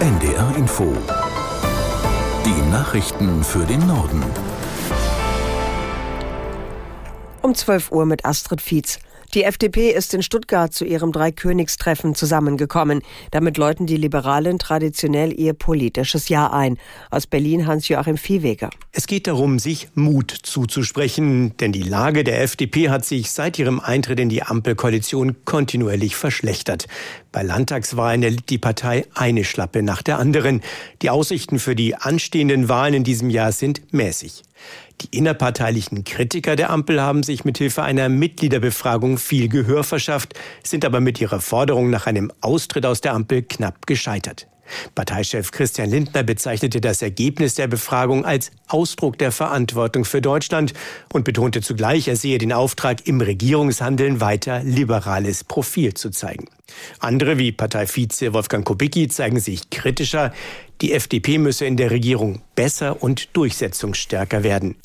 NDR Info. Die Nachrichten für den Norden. Um 12 Uhr mit Astrid Fietz. Die FDP ist in Stuttgart zu ihrem Dreikönigstreffen zusammengekommen. Damit läuten die Liberalen traditionell ihr politisches Jahr ein. Aus Berlin Hans-Joachim Viehweger. Es geht darum, sich Mut zuzusprechen, denn die Lage der FDP hat sich seit ihrem Eintritt in die Ampelkoalition kontinuierlich verschlechtert. Bei Landtagswahlen erlitt die Partei eine Schlappe nach der anderen. Die Aussichten für die anstehenden Wahlen in diesem Jahr sind mäßig. Die innerparteilichen Kritiker der Ampel haben sich mit Hilfe einer Mitgliederbefragung viel Gehör verschafft, sind aber mit ihrer Forderung nach einem Austritt aus der Ampel knapp gescheitert. Parteichef Christian Lindner bezeichnete das Ergebnis der Befragung als Ausdruck der Verantwortung für Deutschland und betonte zugleich, er sehe den Auftrag, im Regierungshandeln weiter liberales Profil zu zeigen. Andere wie Parteivize Wolfgang Kubicki zeigen sich kritischer. Die FDP müsse in der Regierung besser und durchsetzungsstärker werden.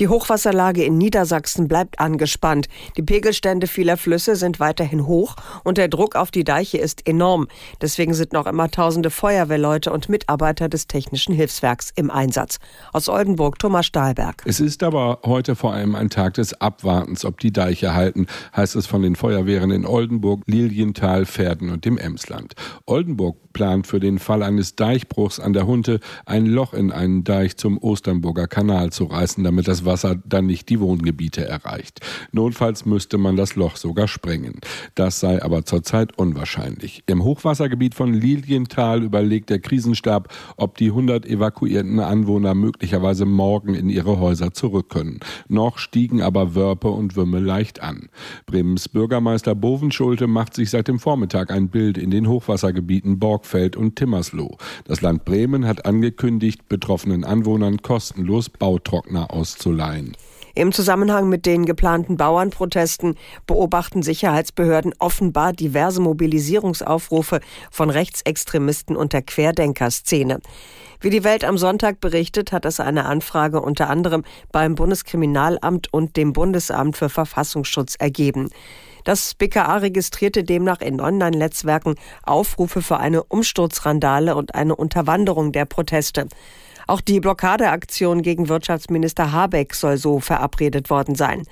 Die Hochwasserlage in Niedersachsen bleibt angespannt. Die Pegelstände vieler Flüsse sind weiterhin hoch und der Druck auf die Deiche ist enorm. Deswegen sind noch immer tausende Feuerwehrleute und Mitarbeiter des Technischen Hilfswerks im Einsatz. Aus Oldenburg Thomas Stahlberg. Es ist aber heute vor allem ein Tag des Abwartens, ob die Deiche halten, heißt es von den Feuerwehren in Oldenburg, Lilienthal, Pferden und dem Emsland. Oldenburg plant für den Fall eines Deichbruchs an der Hunte ein Loch in einen Deich zum Osternburger Kanal zu reißen, damit das Wasser dann nicht die Wohngebiete erreicht. Notfalls müsste man das Loch sogar sprengen. Das sei aber zurzeit unwahrscheinlich. Im Hochwassergebiet von Lilienthal überlegt der Krisenstab, ob die 100 evakuierten Anwohner möglicherweise morgen in ihre Häuser zurück können. Noch stiegen aber Wörpe und Würme leicht an. Bremens Bürgermeister Bovenschulte macht sich seit dem Vormittag ein Bild in den Hochwassergebieten Borgfeld und Timmersloh. Das Land Bremen hat angekündigt, betroffenen Anwohnern kostenlos Bautrockner auszuleihen auszuleihen. Im Zusammenhang mit den geplanten Bauernprotesten beobachten Sicherheitsbehörden offenbar diverse Mobilisierungsaufrufe von Rechtsextremisten und der Querdenkerszene. Wie die Welt am Sonntag berichtet, hat es eine Anfrage unter anderem beim Bundeskriminalamt und dem Bundesamt für Verfassungsschutz ergeben. Das BKA registrierte demnach in Online-Netzwerken Aufrufe für eine Umsturzrandale und eine Unterwanderung der Proteste. Auch die Blockadeaktion gegen Wirtschaftsminister Habeck soll so verabredet worden sein.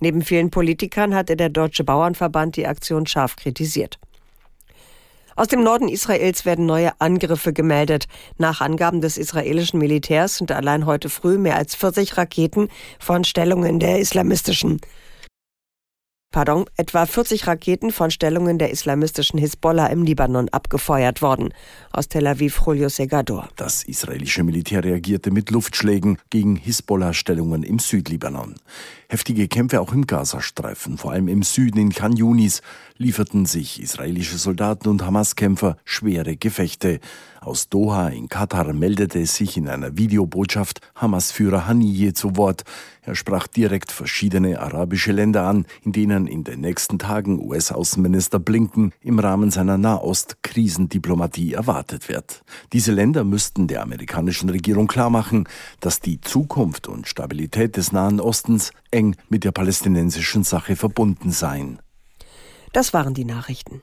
Neben vielen Politikern hatte der Deutsche Bauernverband die Aktion scharf kritisiert. Aus dem Norden Israels werden neue Angriffe gemeldet. Nach Angaben des israelischen Militärs sind allein heute früh mehr als 40 Raketen von Stellungen der islamistischen pardon, etwa 40 Raketen von Stellungen der islamistischen Hisbollah im Libanon abgefeuert worden. Aus Tel Aviv Julio Segador. Das israelische Militär reagierte mit Luftschlägen gegen Hisbollah-Stellungen im Südlibanon. Heftige Kämpfe auch im Gazastreifen, vor allem im Süden in Khan Yunis, lieferten sich israelische Soldaten und Hamas-Kämpfer schwere Gefechte. Aus Doha in Katar meldete sich in einer Videobotschaft Hamas-Führer Haniyeh zu Wort. Er sprach direkt verschiedene arabische Länder an, in denen in den nächsten Tagen US-Außenminister Blinken im Rahmen seiner Nahost-Krisendiplomatie erwartet wird. Diese Länder müssten der amerikanischen Regierung klarmachen, dass die Zukunft und Stabilität des Nahen Ostens eng mit der palästinensischen Sache verbunden seien. Das waren die Nachrichten.